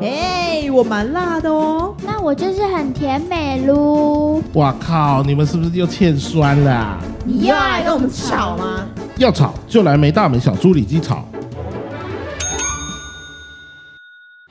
哎、我蛮辣的哦。那我就是很甜美噜。哇靠！你们是不是又欠酸了啊、你又要来跟我们吵吗？要吵就来没大没小猪里鸡吵。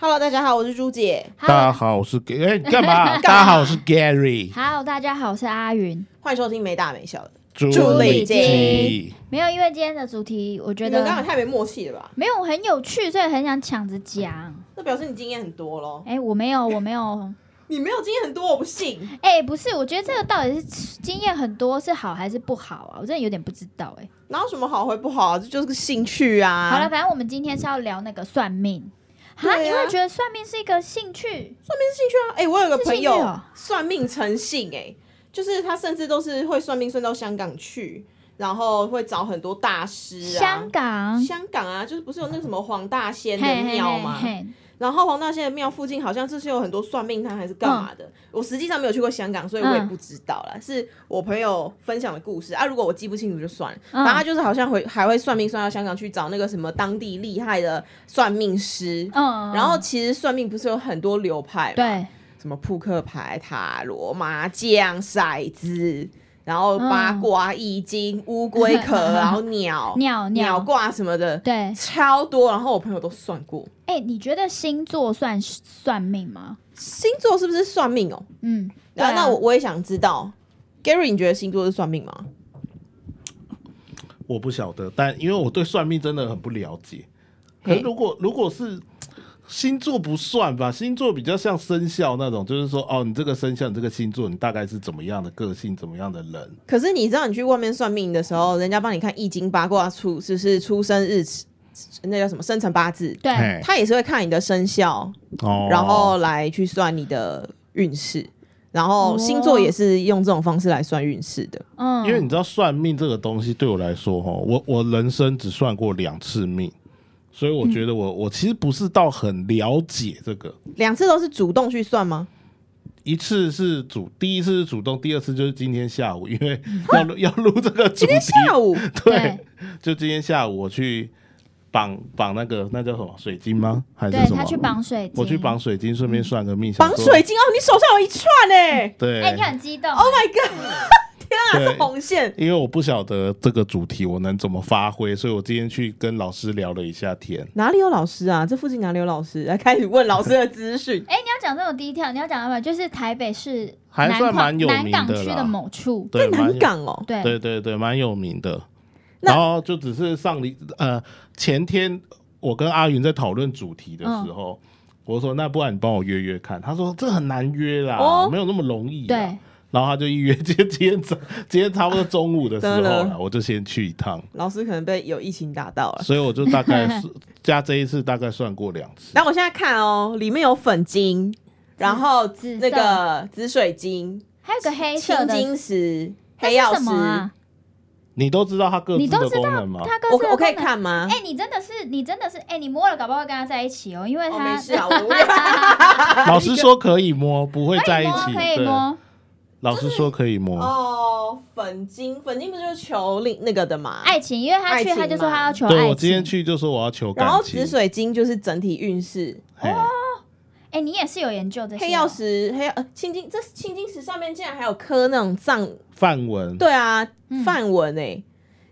Hello，大家好，我是朱姐，大家好，我是 G，哎、你干嘛？大家好，我是 Gary，Hello，大家好，我是阿云。欢迎收听没大没小的。猪猪里鸡鸡。没有，因为今天的主题我觉你们得刚刚太没默契了吧？没有很有趣，所以很想抢着讲。那表示你经验很多喽。哎、我没有，我没有。你没有经验很多，我不信。哎、不是，我觉得这个到底是经验很多是好还是不好啊？我真的有点不知道哎、哪有什么好会不好啊？这就是个兴趣啊。好了，，反正我们今天是要聊那个算命。哈，对啊你会觉得算命是一个兴趣？算命是兴趣啊。哎、我有个朋兴趣友哦算命成性、哎，就是他甚至都是会算命算到香港去，然后会找很多大师啊。香港香港啊，就是不是有那个什么黄大仙的庙吗？嘿嘿然后黄大仙的庙附近好像就是有很多算命摊还是干嘛的。我实际上没有去过香港，所以我也不知道啦。是我朋友分享的故事啊。如果我记不清楚就算了。嗯然后他就是好像会还会算命算到香港去找那个什么当地厉害的算命师。嗯，然后其实算命不是有很多流派嘛？，对，什么扑克牌、塔罗、麻将、骰子，然后八嗯卦、易经、乌龟壳，然后鸟 鸟鸟卦什么的，对，超多。然后我朋友都算过。哎、你觉得星座算算命吗？星座是不是算命哦？嗯，然后那我我也想知道，Gary，你觉得星座是算命吗？我不晓得，但因为我对算命真的很不了解。可是如果如果是星座不算吧，星座比较像生肖那种，就是说哦，你这个生肖，你这个星座，你大概是怎么样的个性，怎么样的人。可是你知道，你去外面算命的时候，人家帮你看易经八卦出，就是出生日期，那叫什么生辰八字，对，他也是会看你的生肖，哦然后来去算你的运势。然后星座也是用这种方式来算运势的。嗯，因为你知道算命这个东西对我来说，哈，我我人生只算过两次命，所以我觉得我、我其实不是到很了解这个。两次都是主动去算吗？一次是主，第一次是主动，第二次就是今天下午，因为要录 要录这个主题，下午 对对，就今天下午我去绑绑那个那叫什么水晶吗？还是什么？对他去绑水晶，我去绑水晶，顺便算个命，绑水晶哦，你手上有一串哎、对，哎、你很激动 o h my god！天啊，是红线。因为我不晓得这个主题我能怎么发挥，所以我今天去跟老师聊了一下天。哪里有老师啊？这附近哪里有老师？来开始问老师的资讯。哎、你要讲这种低调，你要讲什么？就是台北市还南港算蛮有南名的啦港区的某处，在，南港哦，对对对对，蛮有名的。然后就只是上礼呃前天我跟阿云在讨论主题的时候，我说那不然你帮我约约看，他说这很难约啦，哦没有那么容易。对，，然后他就预约，今天今天早今天差不多中午的时候了，我就先去一趟，老师可能被有疫情打到了。所以我就大概是加 这一次大概算过两次。然后我现在看哦，里面有粉晶，然后那个紫水晶、还有个黑色的，青金石、黑曜石？你都知道它各自的功能吗？它各自的我我可以。看吗？哎、你真的是，你真的是，哎、你摸了，搞不好会跟他在一起哦，因为哦，他、没事啊。老师说可以摸，不会在一起。可以对，摸，老师说可以摸。哦，粉晶，粉晶不就是求另那个的嘛？爱情，因为他去他就说嘛他要求爱情。对我今天去就说我要求然后感情紫。水晶就是整体运势，哦哎、你也是有研究这些、哦黑曜，石、黑曜呃青金，这青金石上面竟然还有刻那种藏，范文，对啊嗯，梵文哎。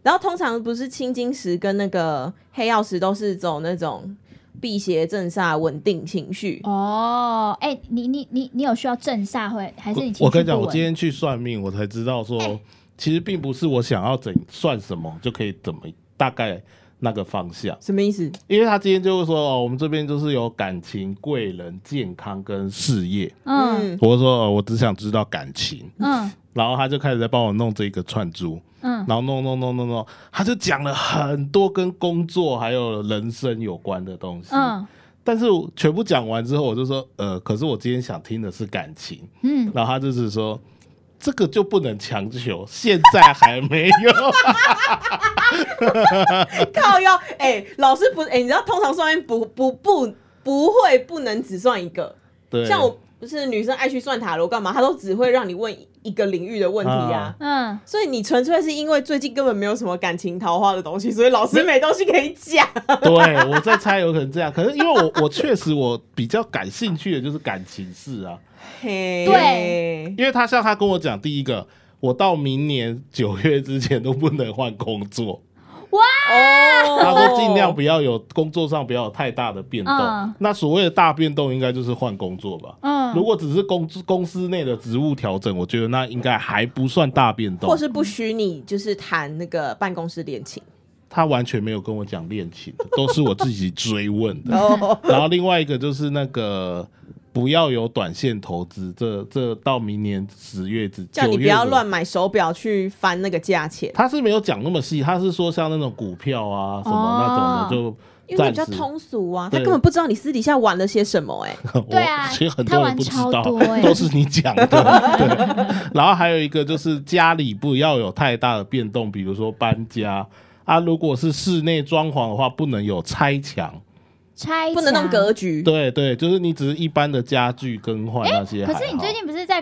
然后通常不是青金石跟那个黑曜石都是走那种辟邪镇煞、稳定情绪。哦，哎、你你你你有需要镇煞会，还是你我跟你讲，我今天去算命，我才知道说，其实并不是我想要怎算什么就可以怎么大概那个方向，什么意思？因为他今天就会说哦，我们这边就是有感情、贵人、健康跟事业。嗯嗯，我就说、哦、我只想知道感情，嗯然后他就开始在帮我弄这个串珠，嗯，然后弄弄弄弄弄，他就讲了很多跟工作还有人生有关的东西。嗯但是全部讲完之后，我就说，呃，可是我今天想听的是感情。嗯，然后他就是说，这个就不能强求，现在还没有。靠腰。哎，老师不哎，你知道通常算命不不不不会不能只算一个，对，像我就是女生爱去算塔罗干嘛，她都只会让你问一个领域的问题啊。嗯，所以你纯粹是因为最近根本没有什么感情桃花的东西，所以老师没东西可以讲。对，我在猜有可能这样。可是因为我 我确实我比较感兴趣的就是感情事啊，嘿，对因为他像他跟我讲，第一个我到明年九月之前都不能换工作，哦，他说尽量不要有工作上不要有太大的变动。嗯那所谓的大变动，应该就是换工作吧。嗯如果只是公公司内的职务调整，我觉得那应该还不算大变动。或是不许你就是谈那个办公室恋情。他完全没有跟我讲恋情，都是我自己追问的。哦，然后另外一个就是那个不要有短线投资，这这到明年十月之叫你9月的不要乱买手表去翻那个价钱，他是没有讲那么细，他是说像那种股票啊什么那种的，因为就暂时。比较通俗啊，他根本不知道你私底下玩了些什么、哎，我对啊其实很多人不知他玩道超多欸，都是你讲的。对，然后还有一个就是家里不要有太大的变动，比如说搬家啊，如果是室内装潢的话，不能有拆墙。拆不能弄格局。对对，就是你只是一般的家具更换那些还好。可是你最近不是在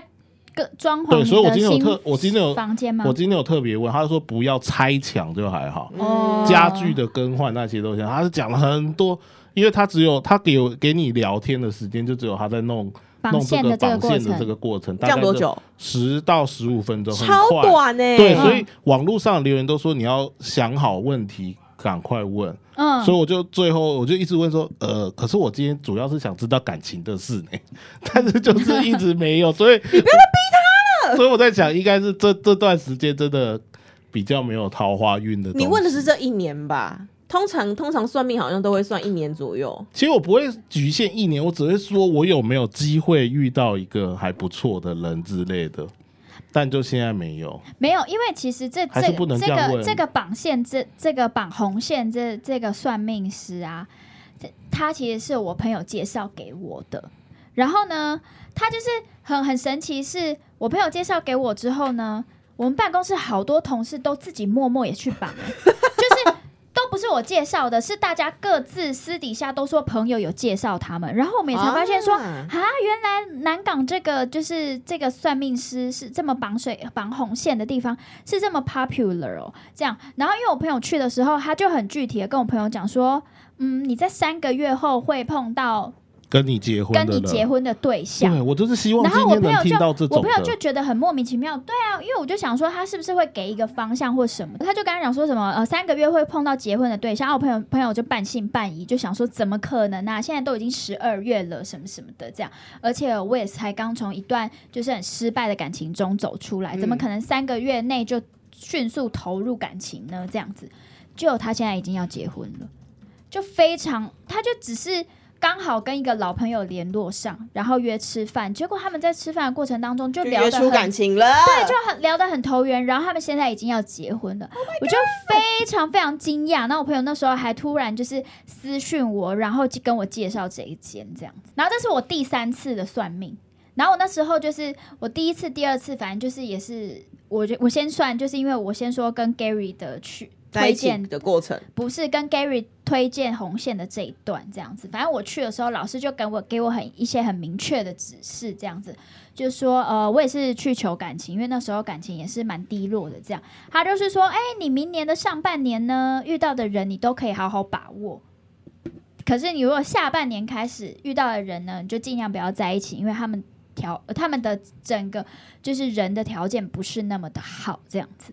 个装潢对，所以我今天有特，我今天有房间吗？我今天有特别问，他说不要拆墙就还好，哦家具的更换那些都行。他是讲了很多，因为他只有他给我给你聊天的时间，就只有他在弄绑弄这个过绑线的这程，个过程，大概多？久？十到十五分钟，很超快。短呢、欸对，嗯所以网络上留言都说你要想好问题，赶快问。嗯，所以我就最后我就一直问说，呃，可是我今天主要是想知道感情的事呢，但是就是一直没有，所以 你不要再逼他了。所以我在想，应该是这这段时间真的比较没有桃花运的。你问的是，这一年吧？通常通常算命好像都会算一年左右。其实我不会局限一年，我只会说我有没有机会遇到一个还不错的人之类的，但就现在没有。没有，因为其实这这这个这个绑线这这个绑红线这这个算命师啊，这他其实是我朋友介绍给我的。然后呢，他就是很很神奇，是我朋友介绍给我之后呢，我们办公室好多同事都自己默默也去绑。都不是我介绍的，是大家各自私底下都说朋友有介绍他们，然后我们也才发现说，啊啊，原来南港这个就是这个算命师是这么绑水绑红线的地方是这么 popular 哦，这样。然后因为我朋友去的时候，他就很具体的跟我朋友讲说，嗯，你在三个月后会碰到跟你结婚跟你结婚的对象。对我就是希望然后我朋友就听到这种我朋友就觉得很莫名其妙，对啊，因为我就想说他是不是会给一个方向或什么，他就跟他讲说什么呃三个月会碰到结婚的对象，然后我朋友朋友就半信半疑，就想说怎么可能啊？现在都已经十二月了，什么什么的这样，而且我也才刚从一段就是很失败的感情中走出来，怎么嗯可能三个月内就迅速投入感情呢？这样子，就他现在已经要结婚了，就非常，他就只是。刚好跟一个老朋友联络上，然后约吃饭，结果他们在吃饭的过程当中就聊出感情了，对，就很聊得很投缘，然后他们现在已经要结婚了我就非常非常惊讶。那我朋友那时候还突然就是私讯我，然后就跟我介绍这一间这样子。然后这是我第三次的算命，然后我那时候就是我第一次、第二次，反正就是也是我就我先算，就是因为我先说跟 Gary 的去在一起推荐的过程。不是跟 Gary 推荐红线的这一段这样子，反正我去的时候，老师就给我给我很一些很明确的指示，这样子，就是说，呃，我也是去求感情，因为那时候感情也是蛮低落的，这样，他就是说，哎、你明年的上半年呢，遇到的人你都可以好好把握。可是你如果下半年开始遇到的人呢，你就尽量不要在一起，因为他们条呃他们的整个就是人的条件不是那么的好，这样子。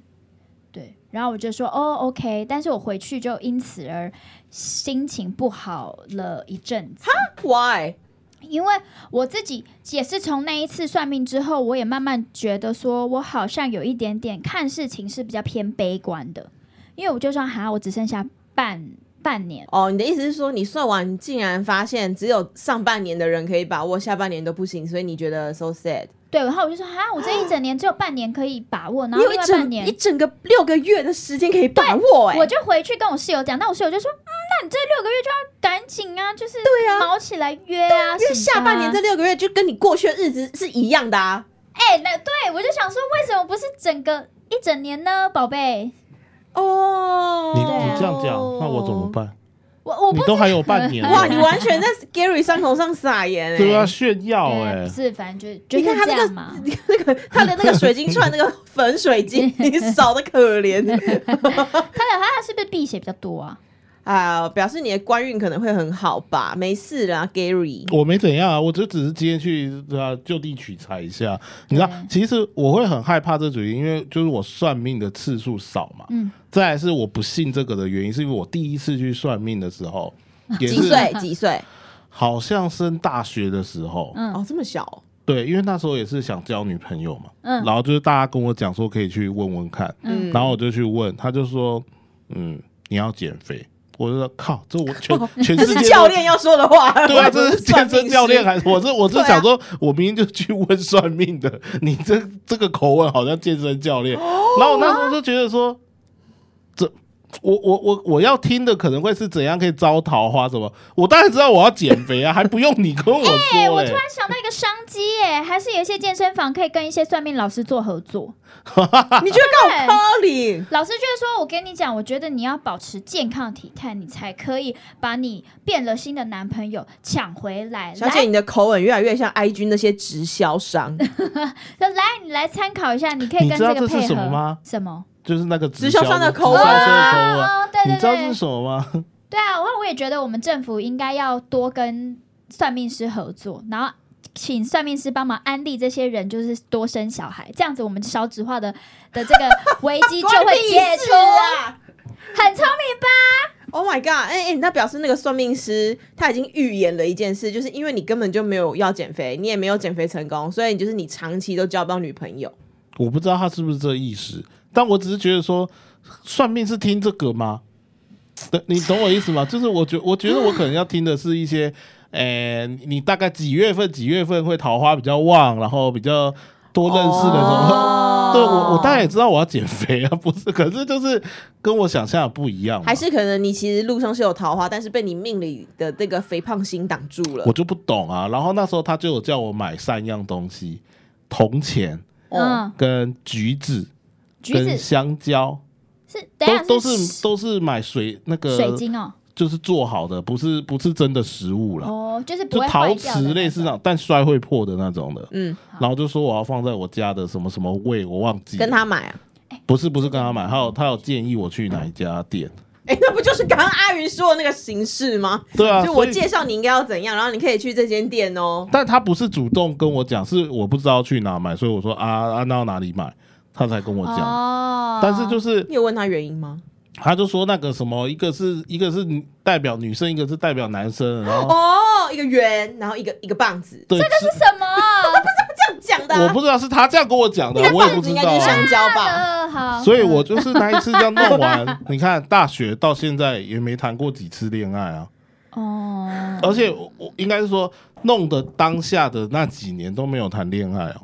对，然后我就说哦，OK，但是我回去就因此而心情不好了一阵子，哈，Why？因为我自己也是从那一次算命之后，我也慢慢觉得说我好像有一点点看事情是比较偏悲观的，因为我就算哈，我只剩下半半年，哦，你的意思是说，你算完竟然发现只有上半年的人可以把握，下半年都不行，所以你觉得 so sad？对，然后我就说哈，我这一整年只有半年可以把握，然你后另外半有一整年一整个六个月的时间可以把握、哎，我就回去跟我室友讲，那我室友就说，嗯，那你这六个月就要赶紧啊，就是对啊毛起来约啊，因为下半年这六个月就跟你过去的日子是一样的啊。哎、那对我就想说，为什么不是整个一整年呢，宝贝？哦，你你这样讲，那我怎么？办？我我不你都还有半年 哇，你完全在 Gary 伤口上撒盐哎、对啊，炫耀哎对不，是，反正就就你看他那个。那个他的那个水晶串那个粉水晶，你少的可怜他的他是不是避邪比较多啊？啊！表示你的官运可能会很好吧？没事啦，Gary。我没怎样啊，我就只是今天去啊就地取材一下。你知道，其实我会很害怕这主题，因为就是我算命的次数少嘛。嗯，再来是我不信这个的原因，是因为我第一次去算命的时候，也是几岁？几岁？好像升大学的时候，嗯哦，这么小哦、对，因为那时候也是想交女朋友嘛，嗯然后就是大家跟我讲说可以去问问看，嗯然后我就去问，他就说，嗯，你要减肥，我就说靠，这我全全世界都是教练要说的话。对啊，这是健身教练还是我是我是对啊想说，我明明就去问算命的，你这这个口吻好像健身教练，哦然后我那时候就觉得说，这我我我我要听的可能会是怎样可以招桃花什么，我当然知道我要减肥啊，还不用你跟我哎、说嘞、我突然想到一个商机耶，还是有一些健身房可以跟一些算命老师做合作。你觉得告靠你？老师就是说，我跟你讲，我觉得你要保持健康体态，你才可以把你变了心的男朋友抢回来。小姐，你的口吻越来越像 IG 那些直销商，那来，你来参考一下，你可以跟你知道这是个配合。什么吗什么？就是那个直销商的口吻直销商的口吻，哦，对对对你知道这是，什么吗？对啊，我我也觉得我们政府应该要多跟算命师合作，然后请算命师帮忙安利这些人，就是多生小孩，这样子我们少子化的的这个 危机就会解除。啊很聪明吧？！Oh my god！哎、哎、那表示那个算命师他已经预言了一件事，就是因为你根本就没有要减肥，你也没有减肥成功，所以你就是你长期都交不到女朋友。我不知道他是不是这意思，但我只是觉得说，算命是听这个吗？对你懂我意思吗？就是我觉我觉得我可能要听的是一些，呃，你大概几月份几月份会桃花比较旺，然后比较多认识的什么。哦 对我，我当然也知道我要减肥啊，不是？可是就是跟我想象的不一样，还是可能你其实路上是有桃花，但是被你命里的这个肥胖心挡住了。我就不懂啊。然后那时候他就有叫我买三样东西：铜钱、哦，嗯，跟橘子、橘跟子香蕉，是等下都都是都是买水那个水晶哦，就是做好的，不是不是真的食物啦，哦，就是不就陶瓷类似那种，但摔会破的那种的。嗯，然后就说我要放在我家的什么什么位，我忘记。跟他买啊。不是不是跟他买，还有他有建议我去哪一家店。哎、那不就是刚刚阿云说的那个形式吗？对啊，就我介绍你应该要怎样，然后你可以去这间店哦。但他不是主动跟我讲，是我不知道去哪买，所以我说啊啊，那要哪里买，他才跟我讲。哦，但是就是你有问他原因吗？他就说那个什么，一个是一个是代表女生，一个是代表男生，然后哦，一个圆，然后一个一个棒子，对，这个是什么？这样讲的、啊。我不知道是他这样跟我讲的，我也不知道应该就是啊。香蕉吧？呃，好，所以我就是那一次这样弄完，你看大学到现在也没谈过几次恋爱啊，哦，而且我我应该是说弄的当下的那几年都没有谈恋爱哦，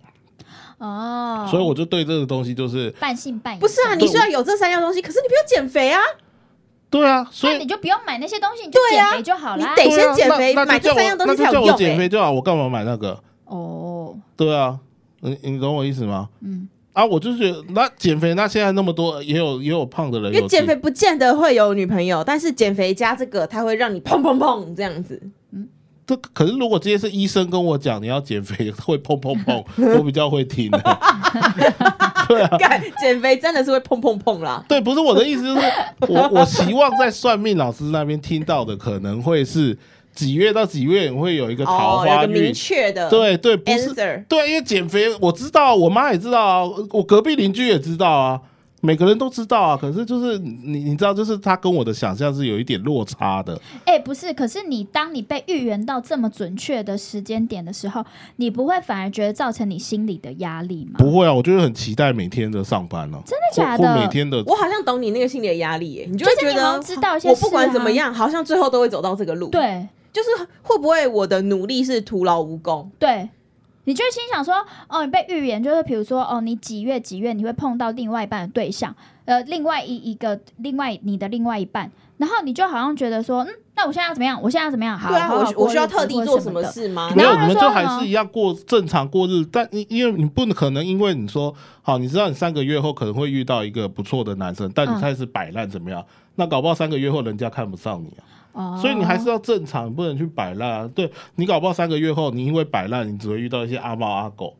哦，所以我就对这个东西就是半信半疑。不是啊，你虽然有这三样东西，可是你不要减肥啊！对啊，所以你就不用买那些东西，你就减肥就好啦。你得先减肥买这三样东西才有那就叫我用欸减肥就好，我干嘛买那个？哦，对啊，你你懂我意思吗？嗯，啊，我就觉得那减肥，那现在那么多也有也有胖的人，因为减肥不见得会有女朋友，但是减肥加这个，它会让你砰砰砰这样子。这可是如果这些是医生跟我讲你要减肥 会砰砰砰，我比较会听的。对啊，减肥真的是会砰砰砰啦。对，不是我的意思，就是我我希望在算命老师那边听到的可能会是几月到几月会有一个桃花个明。确的对对，不是。对，因为减肥我知道，我妈也知道啊，我隔壁邻居也知道啊，每个人都知道啊。可是就是你你知道，就是他跟我的想象是有一点落差的。哎、不是，可是你当你被预言到这么准确的时间点的时候，你不会反而觉得造成你心里的压力吗？不会啊，我就是很期待每天的上班呢、真的假或或每的？天的我好像懂你那个心理的压力耶，你就觉得知道一些啊我不管怎么样，好像最后都会走到这个路。，对就是会不会我的努力是徒劳无功？对，你就会心想说，哦，你被预言就是比如说，哦，你几月几月你会碰到另外一半的对象，呃，另外一一个另外你的另外一半，然后你就好像觉得说，嗯，那我现在要怎么样？我现在要怎么样？好，对啊，好好我我需要特地做什？么事吗？没有，你们就还是一样过正常过日子，但因因为你不可能因为你说好，你知道你三个月后可能会遇到一个不错的男生，但你嗯开始摆烂怎么样？那搞不好三个月后人家看不上你啊。所以你还是要正常，不能去摆烂啊。对你搞不好三个月后，你因为摆烂，你只会遇到一些阿猫阿狗。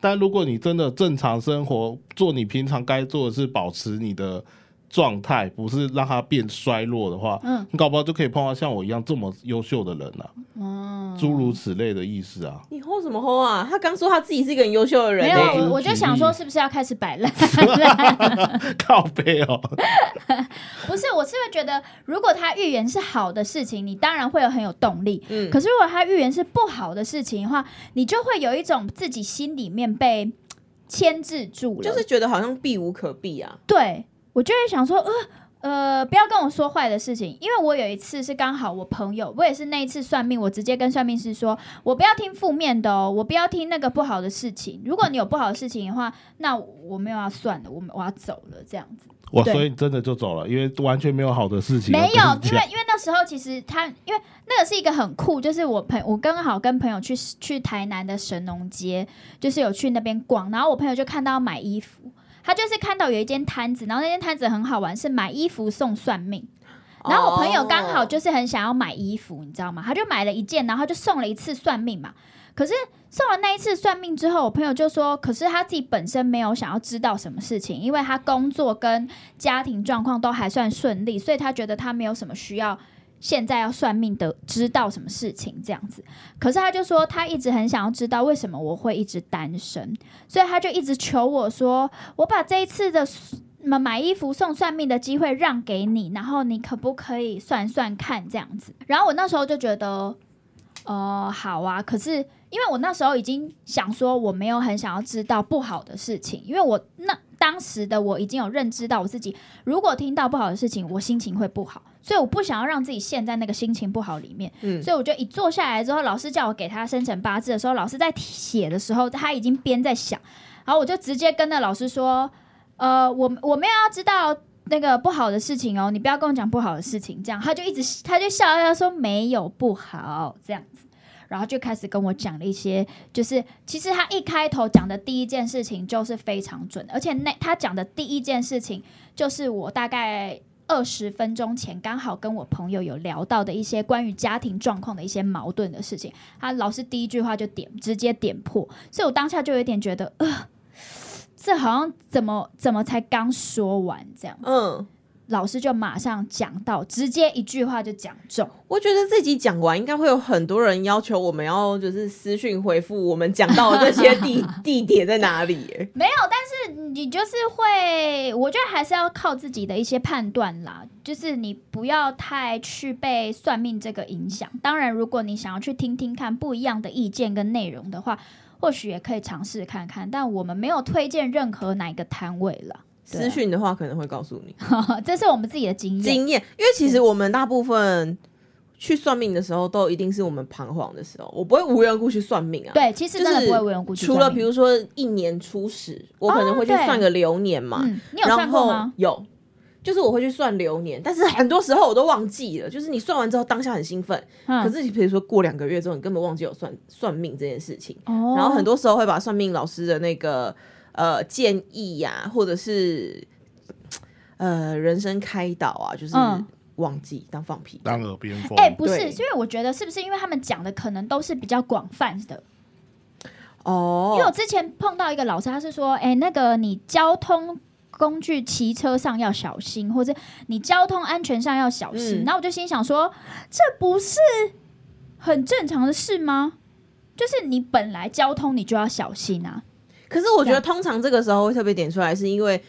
但如果你真的正常生活，做你平常该做的事保持你的状态，不是让他变衰落的话，嗯，你搞不好就可以碰到像我一样这么优秀的人了、哦，诸如此类的意思啊。你吼什么吼啊？他刚说他自己是一个很优秀的人、没欸，有，我我就想说，是不是要开始摆烂？靠背哦，不是，我是会觉得，如果他预言是好的事情，你当然会有很有动力。嗯，可是如果他预言是不好的事情的话，你就会有一种自己心里面被牵制住了。就是觉得好像避无可避啊。对我就会想说，呃呃，不要跟我说坏的事情，因为我有一次是刚好我朋友，我也是那一次算命，我直接跟算命师说，我不要听负面的哦，我不要听那个不好的事情。如果你有不好的事情的话，那我没有要算了，我我要走了这样子。我所以你真的就走了，因为完全没有好的事情。没有，因为因为那时候其实他，因为那个是一个很酷，就是我朋我刚好跟朋友去去台南的神农街，就是有去那边逛，然后我朋友就看到买衣服，他就是看到有一间摊子，然后那间摊子很好玩，是买衣服送算命。然后我朋友刚好哦就是很想要买衣服，你知道吗？他就买了一件，然后就送了一次算命嘛。可是送了那一次算命之后，我朋友就说，可是他自己本身没有想要知道什么事情，因为他工作跟家庭状况都还算顺利，所以他觉得他没有什么需要现在要算命的知道什么事情这样子。可是他就说他一直很想要知道为什么我会一直单身，所以他就一直求我说，我把这一次的。买衣服送算命的机会让给你，然后你可不可以算算看这样子？然后我那时候就觉得，呃，好啊。可是因为我那时候已经想说，我没有很想要知道不好的事情，因为我那当时的我已经有认知到我自己，如果听到不好的事情，我心情会不好，所以我不想要让自己陷在那个心情不好里面。嗯，所以我就一坐下来之后，老师叫我给他生辰八字的时候，老师在写的时候，他已经边在想，然后我就直接跟那老师说，呃，我我没有要知道那个不好的事情哦，你不要跟我讲不好的事情，这样他就一直他就笑笑说没有不好这样子。然后就开始跟我讲了一些，就是其实他一开头讲的第一件事情就是非常准，而且那他讲的第一件事情就是我大概二十分钟前刚好跟我朋友有聊到的一些关于家庭状况的一些矛盾的事情，他老师第一句话就点直接点破，所以我当下就有点觉得，呃，这好像怎么怎么才刚说完这样，嗯，老师就马上讲到，直接一句话就讲中。我觉得这集讲完，应该会有很多人要求我们要就是私讯回复我们讲到的这些地 地点在哪里耶。没有，但是你就是会，我觉得还是要靠自己的一些判断啦。就是你不要太去被算命这个影响。当然，如果你想要去听听看不一样的意见跟内容的话，或许也可以尝试看看。但我们没有推荐任何哪一个摊位了。私讯的话可能会告诉你 这是我们自己的经验。经验，因为其实我们大部分去算命的时候，都一定是我们彷徨的时候，我不会无缘故去算命啊。对，其实就是真的不会无缘故去除了比如说一年初始，我可能会去算个流年嘛，嗯，你有算过吗？有，就是我会去算流年，但是很多时候我都忘记了。就是你算完之后当下很兴奋，嗯，可是你比如说过两个月之后，你根本忘记有算算命这件事情。哦，然后很多时候会把算命老师的那个呃建议呀、或者是呃人生开导啊，就是嗯忘记当放屁。当耳边风。哎、不是，因为我觉得是不是因为他们讲的可能都是比较广泛的，哦，因为我之前碰到一个老师，他是说，哎、那个你交通工具骑车上要小心，或者你交通安全上要小心。嗯然后我就心想说，这不是很正常的事吗？就是你本来交通你就要小心啊。可是我觉得通常这个时候会特别点出来，是因为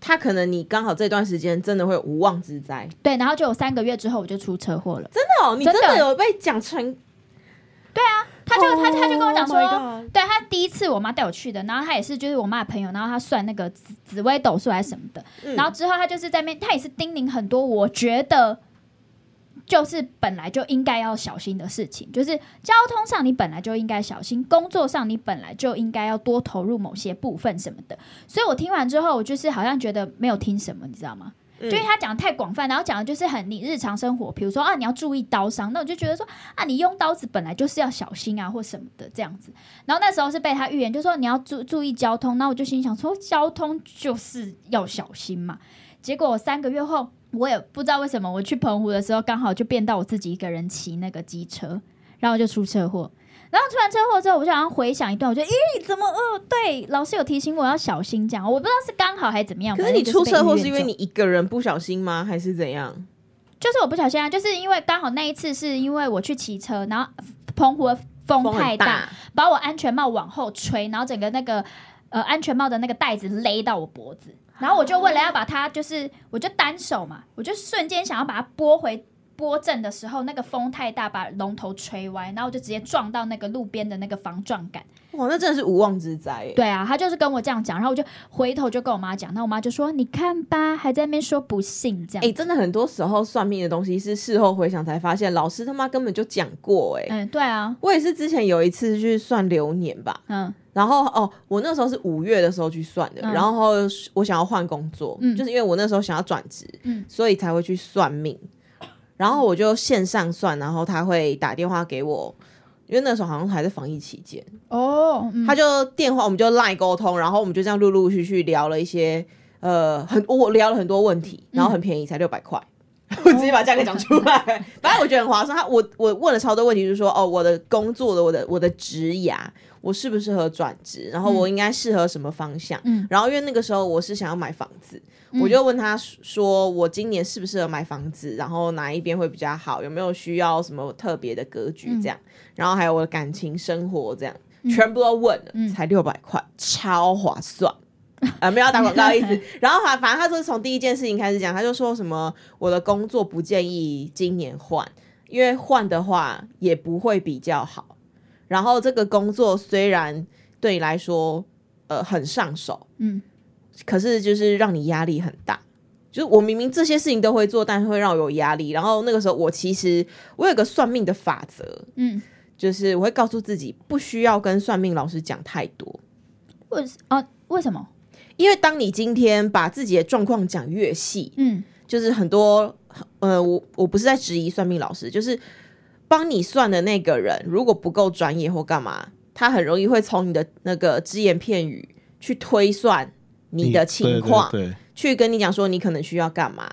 他可能你刚好这段时间真的会有无妄之灾。对，然后就有三个月之后我就出车祸了。真的哦，你真真的的有被讲成？对啊他就他他就跟我讲说 Oh 对他第一次我妈带我去的，然后他也是就是我妈的朋友，然后他算那个紫紫微斗数还是什么的，嗯然后之后他就是在那边，他也是叮咛很多，我觉得就是本来就应该要小心的事情，就是交通上你本来就应该小心，工作上你本来就应该要多投入某些部分什么的。所以我听完之后，我就是好像觉得没有听什么，你知道吗？嗯就因为他讲的太广泛，然后讲的就是很你日常生活，比如说啊，你要注意刀伤，那我就觉得说啊，你用刀子本来就是要小心啊，或什么的这样子。然后那时候是被他预言，就说你要注注意交通，那我就心想说，交通就是要小心嘛。结果三个月后，我也不知道为什么，我去澎湖的时候，刚好就变到我自己一个人骑那个机车，然后就出车祸。然后出完车祸之后，我就好像回想一段，我觉得，咦，怎么？呃，对，老师有提醒我要小心，这样我不知道是刚好还是怎么样。可是你出车祸是因为你一个人不小心吗？还是怎样？就是我不小心啊，就是因为刚好那一次是因为我去骑车，然后澎湖的风太大，把我安全帽往后吹，然后整个那个呃安全帽的那个带子勒到我脖子，然后我就为了要把它，就是我就单手嘛，我就瞬间想要把它拨回。拨正的时候，那个风太大，把龙头吹歪，然后我就直接撞到那个路边的那个防撞杆。哇，那真的是无妄之灾。对啊，他就是跟我这样讲，然后我就回头就跟我妈讲，那我妈就说：“你看吧，还在那边说不信这样。”哎，真的很多时候算命的东西是事后回想才发现，老师他妈根本就讲过。哎，嗯，对啊，我也是之前有一次去算流年吧，嗯，然后哦，我那时候是五月的时候去算的，然后我想要换工作，嗯，就是因为我那时候想要转职，嗯，所以才会去算命。然后我就线上算，然后他会打电话给我，因为那时候好像还在防疫期间哦，他就电话我们就赖沟通，然后我们就这样陆陆续续聊了一些，呃，很我聊了很多问题，然后很便宜，才六百块，我直接把价格讲出来，反正我觉得很划算。他我我问了超多问题，就是说哦，我的工作的我的我的职涯。我适不适合转职？然后我应该适合什么方向？嗯，然后因为那个时候我是想要买房子，我就问他说：“我今年适不适合买房子？然后哪一边会比较好？有没有需要什么特别的格局？这样，然后还有我的感情生活，这样全部都问了，才六百块，超划算 啊！没有打广告意思。然后反反正他说从第一件事情开始讲，他就说什么我的工作不建议今年换，因为换的话也不会比较好。”然后这个工作虽然对你来说，呃，很上手，嗯，可是就是让你压力很大。就是我明明这些事情都会做，但是会让我有压力。然后那个时候，我其实我有个算命的法则，嗯，就是我会告诉自己，不需要跟算命老师讲太多。为啊？为什么？因为当你今天把自己的状况讲越细，嗯，就是很多，呃，我我不是在质疑算命老师，就是。帮你算的那个人如果不够专业或干嘛，他很容易会从你的那个只言片语去推算你的情况，去跟你讲说你可能需要干嘛。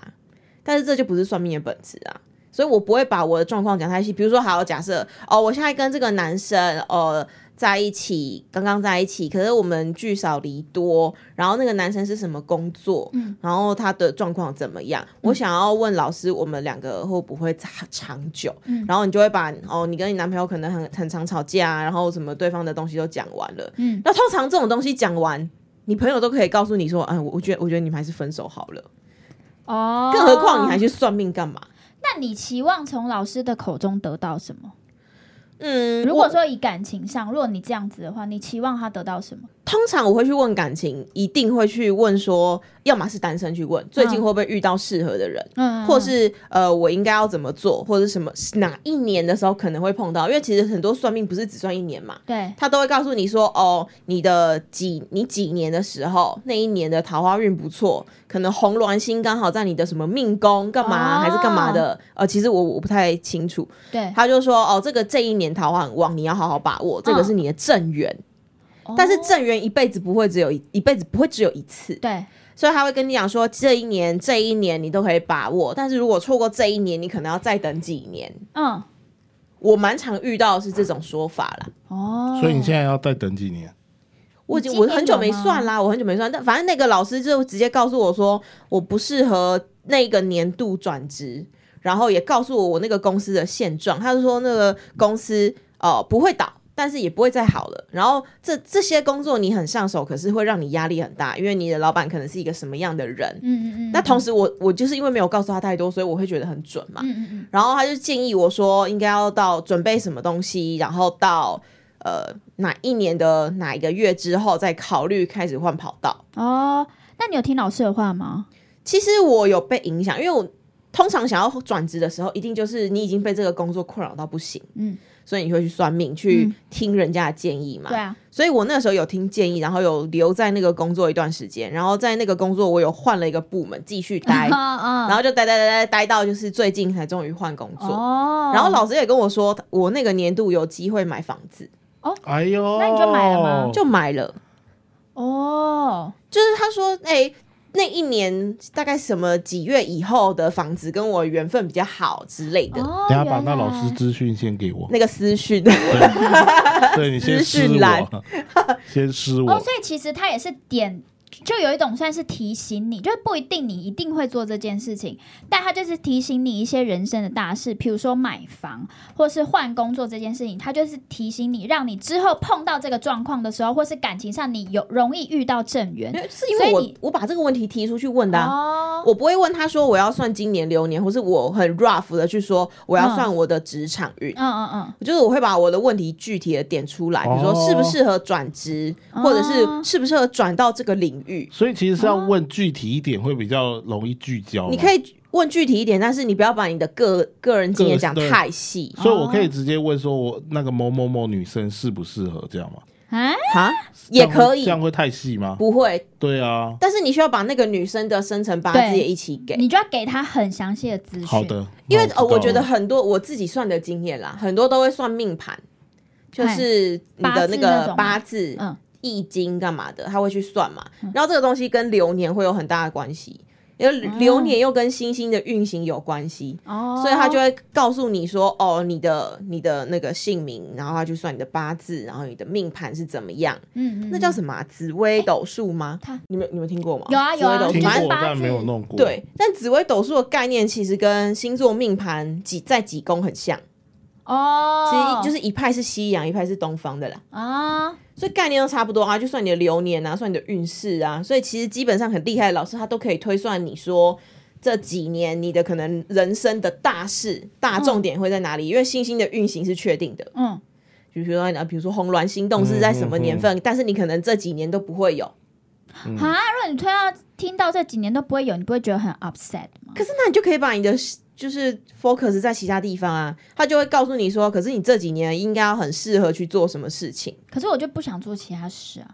但是这就不是算命的本质啊，所以我不会把我的状况讲太细。比如说，好假设哦，我现在跟这个男生，呃。在一起，刚刚在一起，可是我们聚少离多。然后那个男生是什么工作？嗯，然后他的状况怎么样？我想要问老师，我们两个会不会长长久？嗯，然后你就会把哦，你跟你男朋友可能很很常吵架，然后什么对方的东西都讲完了。嗯，那通常这种东西讲完，你朋友都可以告诉你说，嗯，我觉得我觉得你们还是分手好了。哦，更何况你还去算命干嘛？那你期望从老师的口中得到什么？嗯，如果说以感情上，如果你这样子的话，你期望他得到什么？通常我会去问感情，一定会去问说，要么是单身去问，最近会不会遇到适合的人，嗯，或是呃，我应该要怎么做，或者什么哪一年的时候可能会碰到，因为其实很多算命不是只算一年嘛，对，他都会告诉你说，哦，你的几你几年的时候，那一年的桃花运不错，可能红鸾星刚好在你的什么命宫干嘛还是干嘛的，呃，其实我我不太清楚，对，他就说，哦，这个这一年桃花很旺，你要好好把握，这个是你的正缘。但是正缘一辈子不会只有一一辈子不会只有一次，对，所以他会跟你讲说这一年这一年你都可以把握，但是如果错过这一年，你可能要再等几年。嗯，我蛮常遇到是这种说法啦。哦，所以你现在要再等几年？我已经我很久没算啦，我很久没算，但反正那个老师就直接告诉我说我不适合那个年度转职，然后也告诉我我那个公司的现状，他就说那个公司哦不会倒。但是也不会再好了。然后这这些工作你很上手，可是会让你压力很大，因为你的老板可能是一个什么样的人。嗯嗯嗯。那同时我我就是因为没有告诉他太多，所以我会觉得很准嘛。嗯嗯嗯。然后他就建议我说，应该要到准备什么东西，然后到呃哪一年的哪一个月之后再考虑开始换跑道。哦，那你有听老师的话吗？其实我有被影响，因为我通常想要转职的时候，一定就是你已经被这个工作困扰到不行。嗯。所以你会去算命，去听人家的建议嘛？对啊。所以我那时候有听建议，然后有留在那个工作一段时间，然后在那个工作我有换了一个部门继续待，然后就待待待待待到就是最近才终于换工作。哦。然后老师也跟我说，我那个年度有机会买房子。哦。哎呦。那你就买了吗？就买了。哦。就是他说，哎，那一年大概什么几月以后的房子跟我缘分比较好之类的。哦，等下把那老师资讯先给我，那个私讯，对你先资施讯栏我，先施哦，我。所以其实他也是点，就有一种算是提醒你，就是不一定你一定会做这件事情，但他就是提醒你一些人生的大事，比如说买房或是换工作这件事情，他就是提醒你，让你之后碰到这个状况的时候，或是感情上你有容易遇到正缘。是因为我所以你我把这个问题提出去问的、啊。哦，我不会问他说我要算今年流年，或是我很 rough 的去说我要算我的职场运。嗯嗯嗯，就是我会把我的问题具体的点出来，比如说哦适不适合转职，哦或者是适不适合转到这个领域。所以其实是要问具体一点，会比较容易聚焦。你可以问具体一点，但是你不要把你的个个人经验讲太细所以我可以直接问说，我那个某某某女生适不适合这样吗？啊，哈，也可以这，样会太细吗？不会。对啊，但是你需要把那个女生的生辰八字对也一起给。你就要给她很详细的资讯。好，的，因为呃，那知道我觉得了很多我自己算的经验啦，很多都会算命盘，就是你的那八字那个种吗八字、嗯易经干嘛的，他会去算嘛。然后这个东西跟流年会有很大的关系，因为流年又跟星星的运行有关系。哦，所以他就会告诉你说，哦，你的你的那个姓名，然后他就算你的八字，然后你的命盘是怎么样，嗯嗯，那叫什么啊、紫微斗数吗？他你们你们听过吗？有啊有啊紫微斗数听过，但没有弄过。，对，但紫微斗数的概念其实跟星座命盘几在几宫很像，哦，其实就是一派是西洋，一派是东方的啦，啊，所以概念都差不多啊，就算你的流年啊，算你的运势啊，所以其实基本上很厉害的老师他都可以推算你说。这几年你的可能人生的大事、大重点会在哪里？因为星星的运行是确定的，嗯，就比如说啊，比如说红鸾心动是在什么年份，但是你可能这几年都不会有。啊，如果你推到听到这几年都不会有，你不会觉得很 upset 吗？可是那你就可以把你的就是 focus 在其他地方啊，他就会告诉你说，可是你这几年应该要很适合去做什么事情。可是我就不想做其他事啊。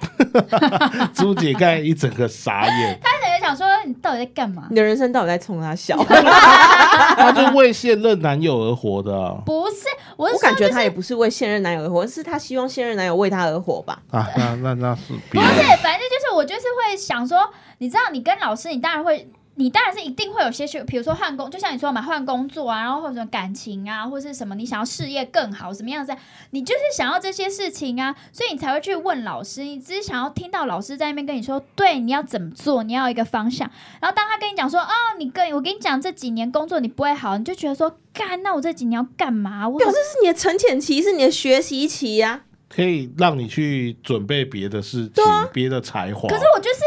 朱姐刚才一整个傻眼，他可能想说你到底在干嘛？你的人生到底在冲他笑？她就为现任男友而活的啊！不是，我是我感觉说就是他也不是为现任男友而活，是她希望现任男友为她而活吧？啊，那那那是不是，反正就是我就是会想说，你知道，你跟老师，你当然会。你当然是一定会有些去，比如说换工，就像你说嘛，换工作啊，然后或者感情啊，或是什么你想要事业更好，什么样子，你就是想要这些事情啊，所以你才会去问老师。你只是想要听到老师在那边跟你说，对，你要怎么做，你要一个方向。然后当他跟你讲说，哦，你跟我跟你讲这几年工作你不会好，你就觉得说，干，那我这几年要干嘛？我好表示是你的沉潜期，是你的学习期呀、可以让你去准备别的事情，别的才华。可是我就是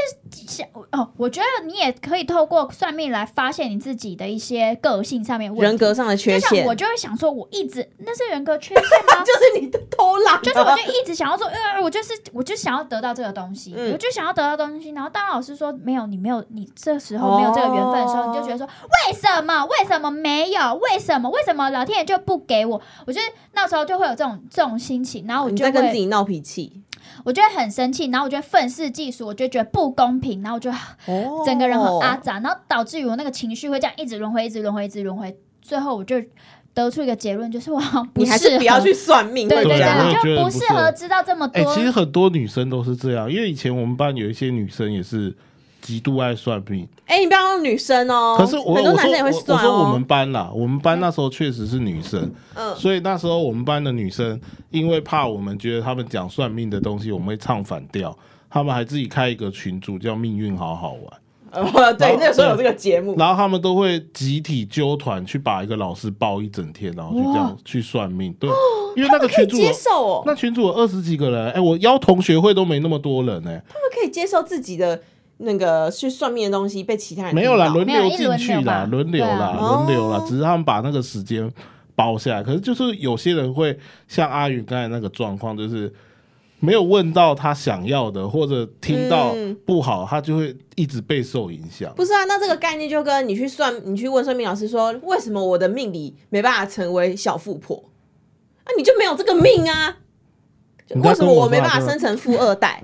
想哦，我觉得你也可以透过算命来发现你自己的一些个性上面问题人格上的缺陷就像我，就会想说，我一直那是人格缺陷吗？就是你的偷懒啊，就是我就一直想要说，呃，我就是我就想要得到这个东西，嗯我就想要得到东西。然后当老师说没有，你没有，你这时候没有这个缘分的时候，哦你就觉得说为什么？为什么没有？为什么？为什么老天爷就不给我？我觉得那时候就会有这种这种心情，然后我就你在跟自会己闹脾气我就会很生气，然后我就会愤世嫉俗，我就觉得不公平，然后我就哦。整个人很阿杂，然后导致于我那个情绪会这样一直轮回，一直轮回，一直轮回，最后我就得出一个结论，就是我好像不你还是适合不要去算命，对对对就不觉得不适合。知道这么哎、多。其实很多女生都是这样，因为以前我们班有一些女生也是极度爱算命。哎、你不要用女生哦，可是我很多男生也会算哦。我说我们班啦，我们班那时候确实是女生，嗯，所以那时候我们班的女生因为怕我们觉得他们讲算命的东西我们会唱反调，他们还自己开一个群组叫“命运好好玩呃，对，那个时候有这个节”，目，然后他们都会集体纠团去把一个老师包一整天，然后去这样去算命。对，因为那个群主接受哦，那群主有二十几个人，哎、我邀同学会都没那么多人哎、他们可以接受自己的那个去算命的东西被其他人没有啦，轮流进去啦，轮流啦，轮流啦哦，只是他们把那个时间包下来。可是就是有些人会像阿宇刚才那个状况，就是没有问到他想要的，或者听到嗯不好，他就会一直备受影响。不是啊，那这个概念就跟你去算，你去问算命老师说，为什么我的命里没办法成为小富婆？啊，你就没有这个命啊？就为什么我我没办法生成富二代？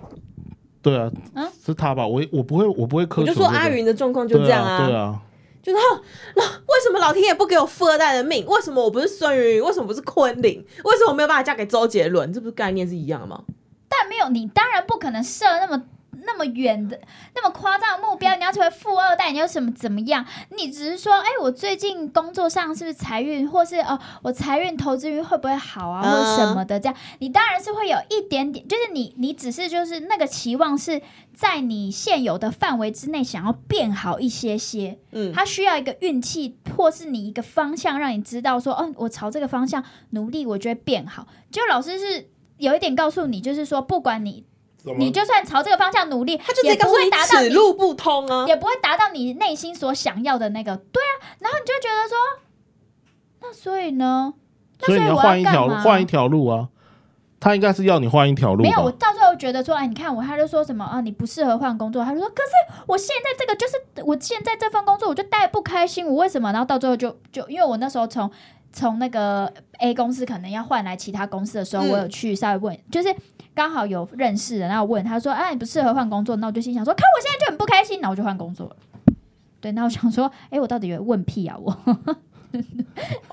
对啊嗯，是他吧？我我不会，我不会苛求、我就说阿云的状况就这样啊对啊，就是为什么老天爷不给我富二代的命？为什么我不是孙云？为什么不是昆凌？为什么我没有办法嫁给周杰伦？这不是概念是一样的吗？但没有你，当然不可能设那么那么远的、那么夸张的目标，你要成为富二代，你要什么怎么样？你只是说，哎，我最近工作上是不是财运，或是哦，我财运、投资运会不会好啊，或者什么的？这样，你当然是会有一点点，就是你，你只是就是那个期望是在你现有的范围之内，想要变好一些些。嗯，它需要一个运气，或是你一个方向，让你知道说，哦，我朝这个方向努力，我就会变好。就老师是有一点告诉你，就是说，不管你。你就算朝这个方向努力，他就不会达到此路不通啊，也不会达到你内心所想要的那个。对啊，然后你就觉得说，那所以呢？所以你要换一条换一条路啊。他应该是要你换一条路。没有，我到最后觉得说，哎，你看我，他就说什么啊，你不适合换工作。他就说，可是我现在这个就是我现在这份工作，我就待不开心，我为什么？然后到最后就就因为我那时候从从那个 A 公司可能要换来其他公司的时候，我有去稍微问，就是。刚好有认识的，然后问他说：“啊，你不适合换工作？”那我就心想说：“看我现在就很不开心。”然后我就换工作了。对，那我想说：“哎，我到底有问屁啊？我？”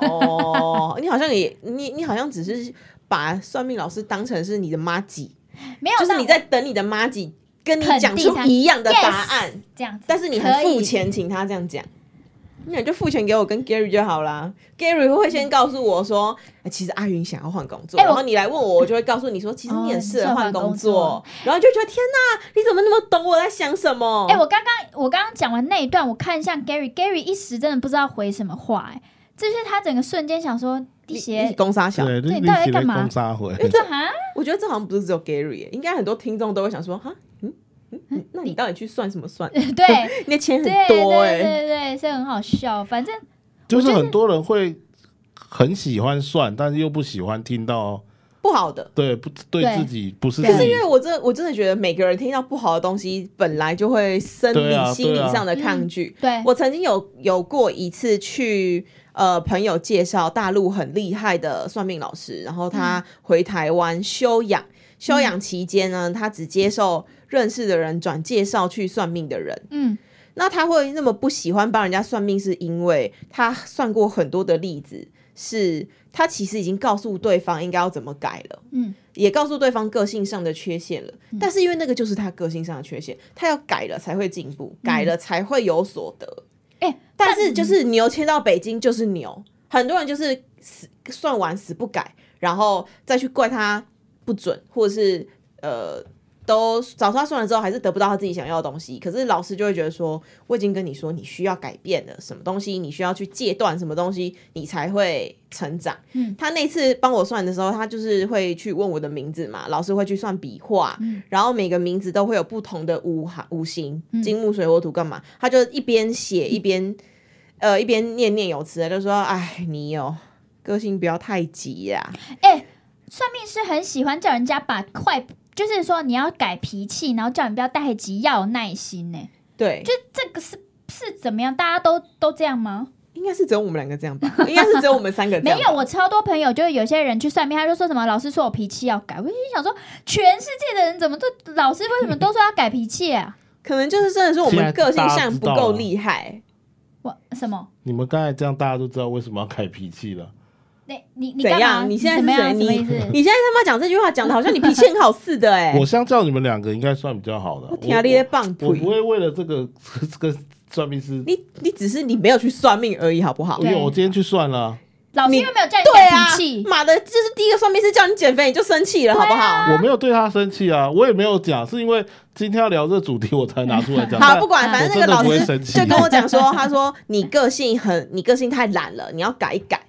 哦，你好像也你你好像只是把算命老师当成是你的妈吉，没有，就是你在等你的妈吉跟你讲出一样的答案这样子，但是你很付钱请他这样讲。那你就付钱给我跟 Gary 就好啦。Gary 会先告诉我说：“哎，其实阿云想要换工作。”然后你来问我，我就会告诉你说：“其实你很适合换工作。”然后就觉得天哪，你怎么那么懂我在想什么？哎，我刚刚我刚刚讲完那一段，我看向 Gary，Gary 一时真的不知道回什么话。哎，这是他整个瞬间想说：“一些攻杀小，对，你到底在干嘛？”攻杀回。这 哈，我觉得这好像不是只有 Gary，应该很多听众都会想说：“哈。”那你到底去算什么算？对，那钱很多哎，对对对，是很好笑。反正就是很多人会很喜欢算，但是又不喜欢听到不好的。对，不对自己不是。就是因为我真我真的觉得每个人听到不好的东西，本来就会生理心理上的抗拒。对我曾经有有过一次去呃朋友介绍大陆很厉害的算命老师，然后他回台湾休养，休养期间呢，他只接受。认识的人转介绍去算命的人，嗯，那他会那么不喜欢帮人家算命，是因为他算过很多的例子，是他其实已经告诉对方应该要怎么改了，嗯，也告诉对方个性上的缺陷了，但是因为那个就是他个性上的缺陷，他要改了才会进步，改了才会有所得，哎，但是就是牛迁到北京就是牛，很多人就是死算完死不改，然后再去怪他不准，或者是呃。都找他算了之后，还是得不到他自己想要的东西。可是老师就会觉得说，我已经跟你说，你需要改变了什么东西，你需要去戒断什么东西，你才会成长。嗯，他那次帮我算的时候，他就是会去问我的名字嘛，老师会去算笔画，然后每个名字都会有不同的五行五行，金木水火土干嘛？他就一边写一边呃一边念念有词，就说：“哎，你哦，个性不要太急呀。”哎，算命师很喜欢叫人家把快。就是说你要改脾气，然后叫你不要太急，要有耐心呢。对，就这个是是怎么样？大家都都这样吗？应该是只有我们两个这样吧？应该是只有我们三个。没有，我超多朋友，就是有些人去算命，他就说什么老师说我脾气要改。我就想说，全世界的人怎么都老师为什么都说要改脾气啊？可能就是真的是我们个性上不够厉害。我什么？你们刚才这样，大家都知道为什么要改脾气了。那你你怎样？你现在是谁？你 你现在他妈讲这句话讲的好像你脾气很好似的哎！我相较你们两个应该算比较好的。我听你棒，我不会为了这个这个算命师。你你只是你没有去算命而已，好不好？有，我今天去算了。老师又没有叫你改脾气，妈的，这是第一个算命师叫你减肥，你就生气了，好不好？我没有对他生气啊，我也没有讲，是因为今天要聊这主题，我才拿出来讲。好，不管，反正那个老师就跟我讲说，他说你个性很，你个性太懒了，你要改一改。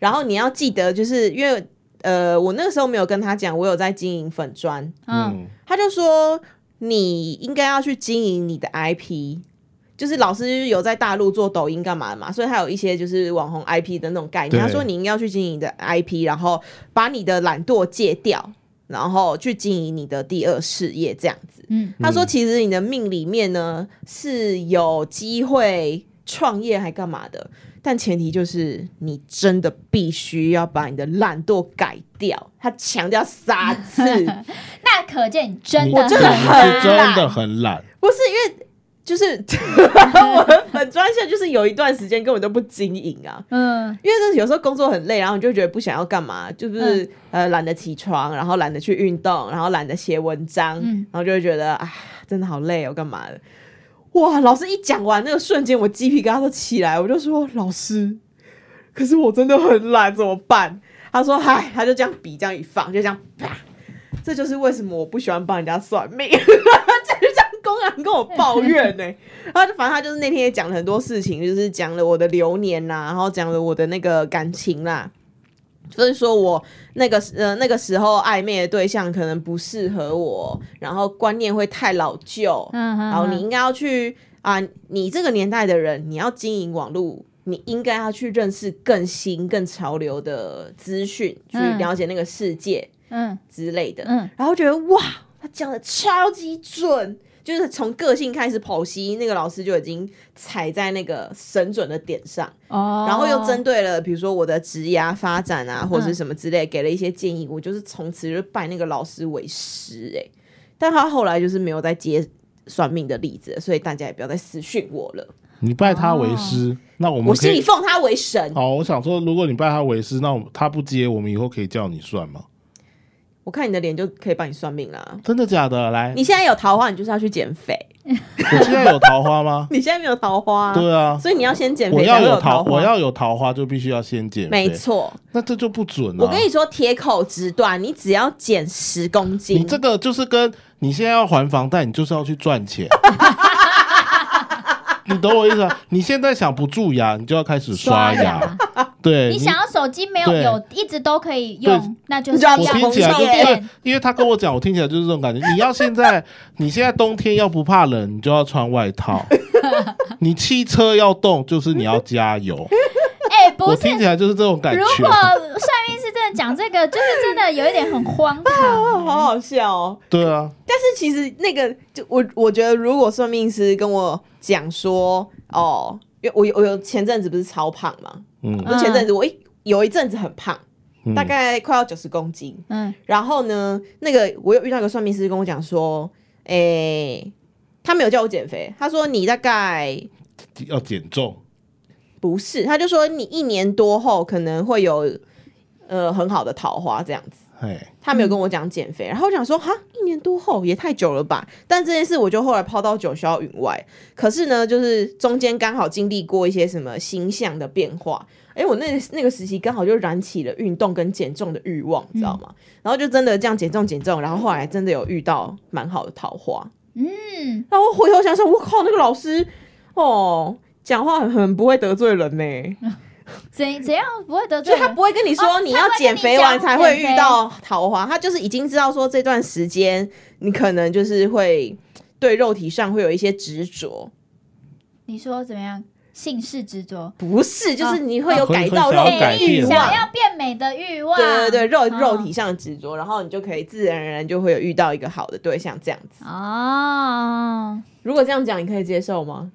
然后你要记得，就是因为呃，我那个时候没有跟他讲，我有在经营粉砖，嗯，他就说你应该要去经营你的 IP，就是老师有在大陆做抖音干嘛的嘛，所以他有一些就是网红 IP 的那种概念。他说你应该要去经营你的 IP，然后把你的懒惰戒掉，然后去经营你的第二事业这样子。嗯，他说其实你的命里面呢是有机会创业还干嘛的。但前提就是你真的必须要把你的懒惰改掉。他强调三次，那可见你真的真的很真的很懒。不是因为就是 我的粉专线就是有一段时间根本都不经营啊，嗯，因为是有时候工作很累，然后你就觉得不想要干嘛，就是呃懒得起床，然后懒得去运动，然后懒得写文章，然后就会觉得啊，真的好累哦，干嘛的？哇，老师一讲完那个瞬间，我鸡皮疙瘩都起来，我就说老师，可是我真的很懒，怎么办？他说嗨，他就这样笔这样一放，就这样啪，这就是为什么我不喜欢帮人家算命。公然跟我抱怨呢，然后反正他就是那天也讲了很多事情，就是讲了我的流年呐，然后讲了我的那个感情啦，就是说我那个呃那个时候暧昧的对象可能不适合我，然后观念会太老旧，嗯，然后你应该要去啊，你这个年代的人，你要经营网络，你应该要去认识更新、更潮流的资讯，去了解那个世界，嗯。之类的，嗯，然后觉得哇，他讲的超级准。就是从个性开始剖析，那个老师就已经踩在那个神准的点上，哦，然后又针对了，比如说我的职涯发展啊，或者是什么之类，给了一些建议。我就是从此就拜那个老师为师，哎，但他后来就是没有再接算命的例子，所以大家也不要再私讯我了。你拜他为师，那我们我心里奉他为神。好，我想说，如果你拜他为师，那他不接，我们以后可以叫你算吗？我看你的脸就可以帮你算命啦，真的假的？来，你现在有桃花，你就是要去减肥。我现在有桃花吗？你现在没有桃花，对啊，所以你要先减肥。我要有桃，我要有桃花，就必须要先减肥。没错，那这就不准了。我跟你说，铁口直断，你只要减十公斤，你这个就是跟你现在要还房贷，你就是要去赚钱。你懂我意思？你现在想不蛀牙，你就要开始刷牙。对，你想要手机没有有一直都可以用，那就是我听起来就对，因为他跟我讲，我听起来就是这种感觉。你要现在，你现在冬天要不怕冷，你就要穿外套。你汽车要动，就是你要加油。哎，不是，我听起来就是这种感觉。如果算命师真的讲这个，就是真的有一点很荒唐，好好笑哦。对啊，但是其实那个，就我我觉得，如果算命师跟我讲说，哦，因为我我有前阵子不是超胖嘛。嗯，就前阵子我一有一阵子很胖，大概快要九十公斤。嗯，然后呢，那个我有遇到一个算命师跟我讲说，诶，他没有叫我减肥，他说你大概要减重，不是，他就说你一年多后可能会有呃很好的桃花这样子。他没有跟我讲减肥，然后我想说哈，一年多后也太久了吧？但这件事我就后来抛到九霄云外。可是呢，就是中间刚好经历过一些什么星象的变化，哎，我那那个时期刚好就燃起了运动跟减重的欲望，你知道吗？然后就真的这样减重减重，然后后来真的有遇到蛮好的桃花。嗯，然后回头想想，我靠，那个老师哦，讲话很很不会得罪人呢。怎怎样不会得罪？他不会跟你说你要减肥完才会遇到桃花，他就是已经知道说这段时间你可能就是会对肉体上会有一些执着。你说怎么样？性是执着？不是，就是你会有改造肉体欲望，想要变美的欲望。对对对，肉肉体上的执着，然后你就可以自然而然就会有遇到一个好的对象这样子。哦，如果这样讲，你可以接受吗？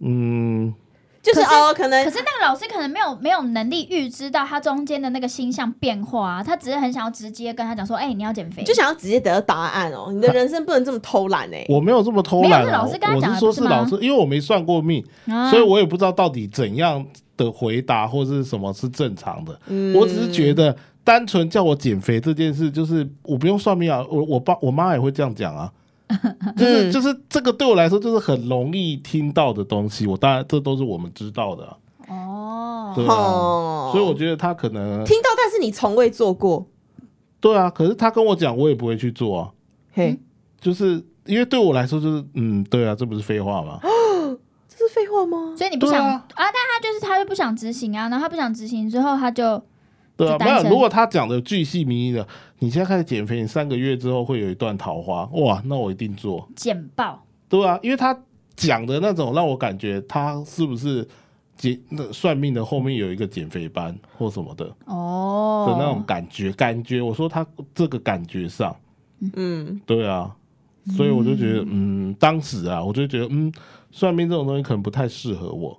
嗯。就是哦，可能可是那个老师可能没有没有能力预知到他中间的那个星象变化啊，他只是很想要直接跟他讲说，哎，你要减肥，就想要直接得到答案哦。你的人生不能这么偷懒哎。我没有这么偷懒，老师跟他讲，我是说是老师，因为我没算过命，所以我也不知道到底怎样的回答或者是什么是正常的。我只是觉得单纯叫我减肥这件事，就是我不用算命啊。我我爸我妈也会这样讲啊。就是就是这个对我来说就是很容易听到的东西，我当然这都是我们知道的哦，对啊，所以我觉得他可能听到，但是你从未做过，对啊，可是他跟我讲，我也不会去做啊，嘿，就是因为对我来说就是嗯，对啊，这不是废话吗？这是废话吗？所以你不想啊？但他就是他就不想执行啊，然后他不想执行之后他就。对啊，没有。如果他讲的巨细靡遗的，你现在开始减肥，你三个月之后会有一段桃花，哇，那我一定做。减爆。对啊，因为他讲的那种让我感觉他是不是减那算命的后面有一个减肥班或什么的哦的那种感觉，感觉我说他这个感觉上，嗯，对啊，所以我就觉得，嗯，当时啊，我就觉得，嗯，算命这种东西可能不太适合我。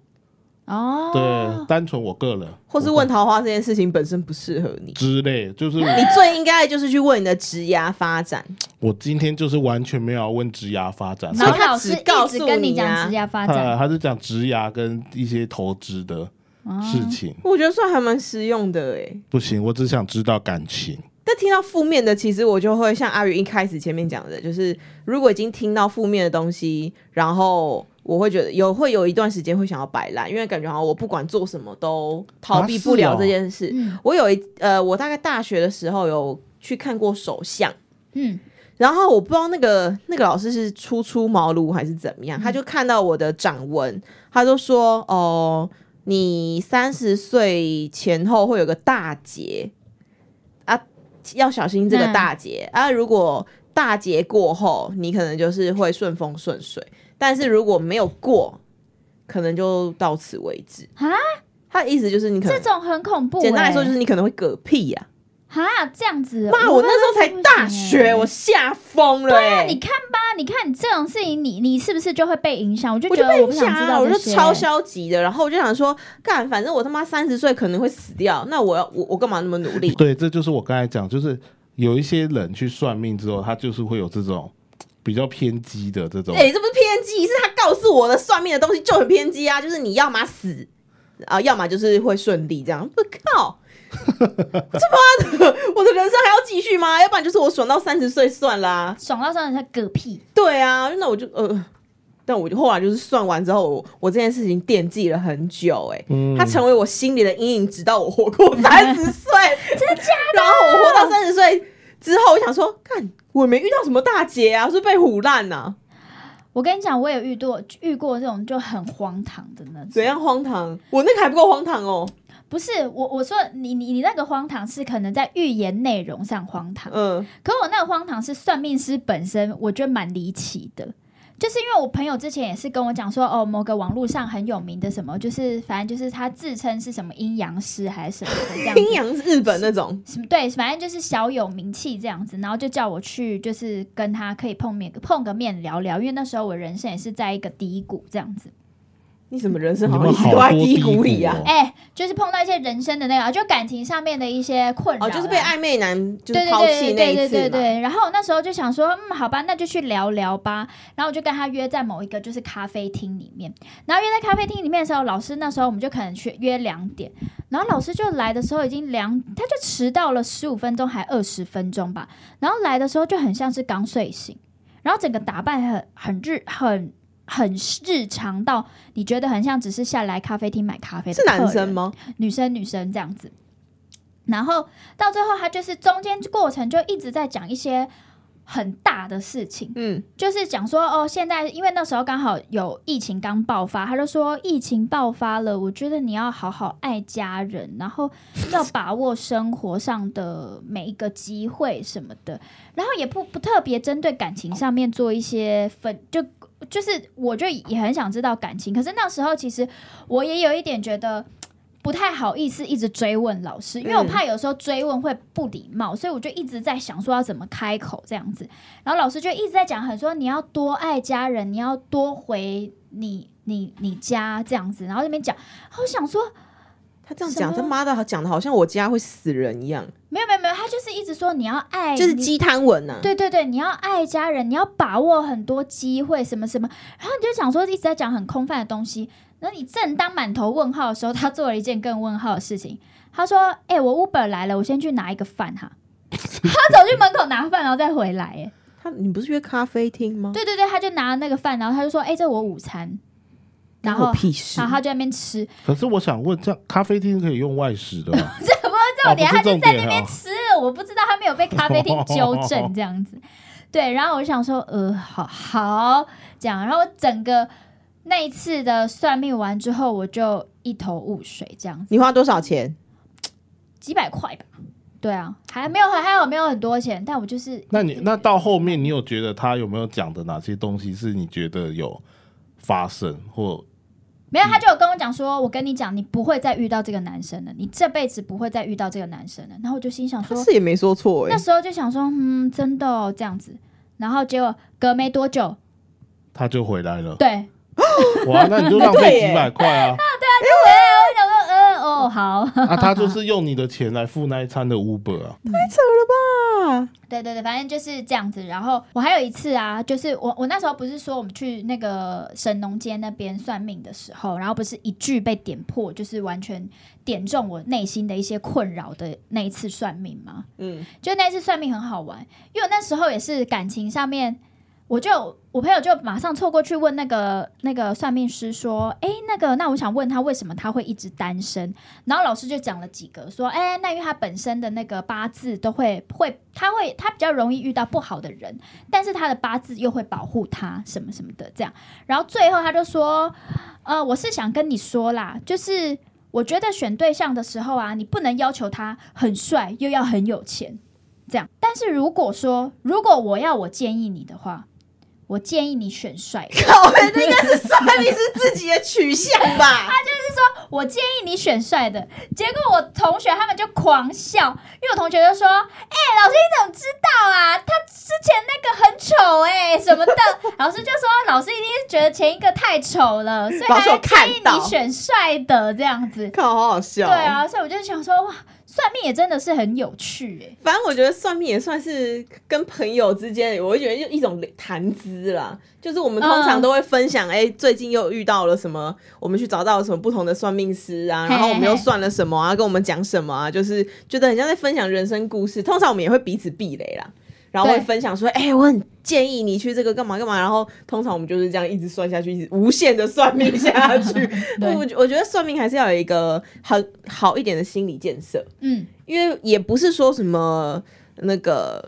哦，对，单纯我个人，或是问桃花这件事情本身不适合你之类，就是你最应该的就是去问你的职涯发展。我今天就是完全没有问职涯发展，然后老师一直跟你讲职涯发展，他是讲职涯跟一些投资的事情。我觉得算还蛮实用的哎。不行，我只想知道感情。但听到负面的，其实我就会像阿宇一开始前面讲的，就是如果已经听到负面的东西，然后。我会觉得有会有一段时间会想要摆烂，因为感觉好像我不管做什么都逃避不了这件事。我有一呃，我大概大学的时候有去看过手相，嗯，然后我不知道那个那个老师是初出茅庐还是怎么样，他就看到我的掌纹，他就说：“哦，你三十岁前后会有个大劫啊，要小心这个大劫啊。如果大劫过后，你可能就是会顺风顺水。”但是如果没有过，可能就到此为止啊。他的意思就是你可能这种很恐怖。简单来说就是你可能会嗝屁呀。啊，这样子。妈，我那时候才大学，我吓疯了。对啊，你看吧，你看你这种事情，你你是不是就会被影响？我就觉得我不想知道我就超消极的。然后我就想说，干，反正我他妈三十岁可能会死掉，那我要我我干嘛那么努力？对，这就是我刚才讲，就是有一些人去算命之后，他就是会有这种。比较偏激的这种，哎，这不是偏激，是他告诉我的算命的东西就很偏激啊，就是你要么死啊，要么就是会顺利这样。我靠，这妈的，我的人生还要继续吗？要不然就是我爽到三十岁算啦，爽到三十岁嗝屁。对啊，那我就呃，但我就后来就是算完之后，我我这件事情惦记了很久，哎，它成为我心里的阴影，直到我活过三十岁，真的假的？然后我活到三十岁之后，我想说，看。我没遇到什么大劫啊，是被唬烂呐。我跟你讲，我也遇过遇过这种就很荒唐的那种。怎样荒唐？我那个还不够荒唐哦。不是我，我说你你你那个荒唐是可能在预言内容上荒唐，嗯，可我那个荒唐是算命师本身，我觉得蛮离奇的。就是因为我朋友之前也是跟我讲说，哦，某个网络上很有名的什么，就是反正就是他自称是什么阴阳师还是什么的这样。阴阳日本那种什么对，反正就是小有名气这样子，然后就叫我去，就是跟他可以碰面碰个面聊聊，因为那时候我人生也是在一个低谷这样子。你怎么人生好像一直都在低谷里啊？哎，就是碰到一些人生的那个，就感情上面的一些困扰，就是被暧昧男就是抛弃那一次对，然后那时候就想说，嗯，好吧，那就去聊聊吧。然后我就跟他约在某一个就是咖啡厅里面。然后约在咖啡厅里面的时候，老师那时候我们就可能去约两点。然后老师就来的时候已经两，他就迟到了十五分钟还二十分钟吧。然后来的时候就很像是刚睡醒，然后整个打扮很很日很。很日常到你觉得很像只是下来咖啡厅买咖啡是男生吗？女生女生这样子，然后到最后他就是中间过程就一直在讲一些很大的事情，嗯，就是讲说哦，现在因为那时候刚好有疫情刚爆发，他就说疫情爆发了，我觉得你要好好爱家人，然后要把握生活上的每一个机会什么的，然后也不不特别针对感情上面做一些分就。就是，我就也很想知道感情，可是那时候其实我也有一点觉得不太好意思一直追问老师，因为我怕有时候追问会不礼貌，所以我就一直在想说要怎么开口这样子。然后老师就一直在讲，很说你要多爱家人，你要多回你你你家这样子。然后那边讲，好想说。他这样讲，他妈的讲的好像我家会死人一样。没有没有没有，他就是一直说你要爱，就是鸡汤文呢。对对对，你要爱家人，你要把握很多机会，什么什么。然后你就想说一直在讲很空泛的东西。然后你正当满头问号的时候，他做了一件更问号的事情。他说：“哎，我 Uber 来了，我先去拿一个饭哈。”他走去门口拿饭，然后再回来。哎，他你不是约咖啡厅吗？对对对，他就拿那个饭，然后他就说：“哎，这我午餐。”然后，然后他就在那边吃。可是我想问，这样咖啡厅可以用外食的吗？这不是重点，他就在那边吃。我不知道他没有被咖啡厅纠正这样子。对，然后我就想说，呃，好好这样。然后整个那一次的算命完之后，我就一头雾水这样子。你花多少钱？几百块吧。对啊，还没有还还有没有很多钱，但我就是。那你那到后面，你有觉得他有没有讲的哪些东西是你觉得有发生或？没有，他就有跟我讲说：“我跟你讲，你不会再遇到这个男生了，你这辈子不会再遇到这个男生了。”然后我就心想说：“是也没说错。”那时候就想说：“嗯，真的哦，这样子。”然后结果隔没多久，他就回来了。对，哇，那你就浪费几百块啊！啊，对啊，回来。我想说，呃，哦，好。啊，他就是用你的钱来付那一餐的 Uber 啊，太扯了吧？对对对，反正就是这样子。然后我还有一次啊，就是我我那时候不是说我们去那个神农街那边算命的时候，然后不是一句被点破，就是完全点中我内心的一些困扰的那一次算命吗？嗯，就那次算命很好玩，因为我那时候也是感情上面。我就我朋友就马上凑过去问那个那个算命师说：“哎，那个那我想问他为什么他会一直单身？”然后老师就讲了几个说：“哎，那因为他本身的那个八字都会会他会他比较容易遇到不好的人，但是他的八字又会保护他什么什么的这样。”然后最后他就说：“呃，我是想跟你说啦，就是我觉得选对象的时候啊，你不能要求他很帅又要很有钱这样。但是如果说如果我要我建议你的话。”我建议你选帅。靠，这应该是算命是自己的取向吧？他就是说我建议你选帅的，结果我同学他们就狂笑，因为我同学就说：“哎，老师你怎么知道啊？他之前那个很丑哎什么的。”老师就说：“老师一定是觉得前一个太丑了，所以他建议你选帅的这样子。”靠，好好笑。对啊，所以我就想说哇。算命也真的是很有趣哎，反正我觉得算命也算是跟朋友之间，我会觉得就一种谈资啦。就是我们通常都会分享，哎，最近又遇到了什么，我们去找到了什么不同的算命师啊，然后我们又算了什么啊，跟我们讲什么啊，就是觉得很像在分享人生故事。通常我们也会彼此避雷啦。然后会分享说，哎，我很建议你去这个干嘛干嘛。然后通常我们就是这样一直算下去，一直无限的算命下去。我我觉得算命还是要有一个很好一点的心理建设。嗯，因为也不是说什么那个，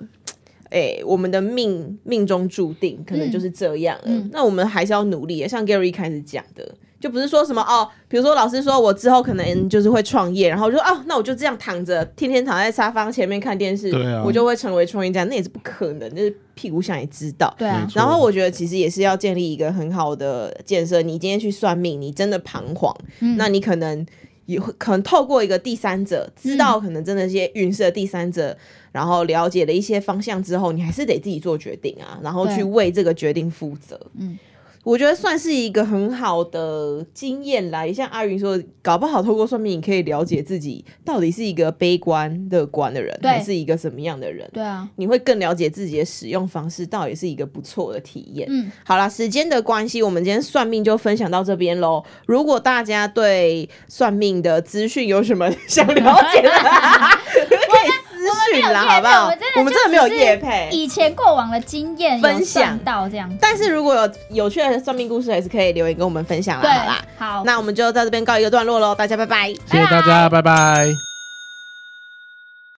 哎，我们的命命中注定可能就是这样了。那我们还是要努力。像 Gary 一开始讲的。就不是说什么哦，比如说老师说我之后可能就是会创业，然后我就哦，那我就这样躺着，天天躺在沙发前面看电视，我就会成为创业家，那也是不可能，就是屁股想也知道。对啊。然后我觉得其实也是要建立一个很好的建设。你今天去算命，你真的彷徨，那你可能也会可能透过一个第三者，知道可能真的一些运势第三者，然后了解了一些方向之后，你还是得自己做决定啊，然后去为这个决定负责。嗯。我觉得算是一个很好的经验来，像阿云说，搞不好透过算命，你可以了解自己到底是一个悲观乐观的人，还是一个什么样的人。对啊，你会更了解自己的使用方式，到底是一个不错的体验。嗯，好啦，时间的关系，我们今天算命就分享到这边喽。如果大家对算命的资讯有什么想了解的，资讯啦，好不好？我们真的没有夜配，以前过往的经验分享到这样。但是如果有有趣的算命故事，还是可以留言跟我们分享啦。好啦，好，那我们就在这边告一个段落喽，大家拜拜，谢谢大家，拜拜。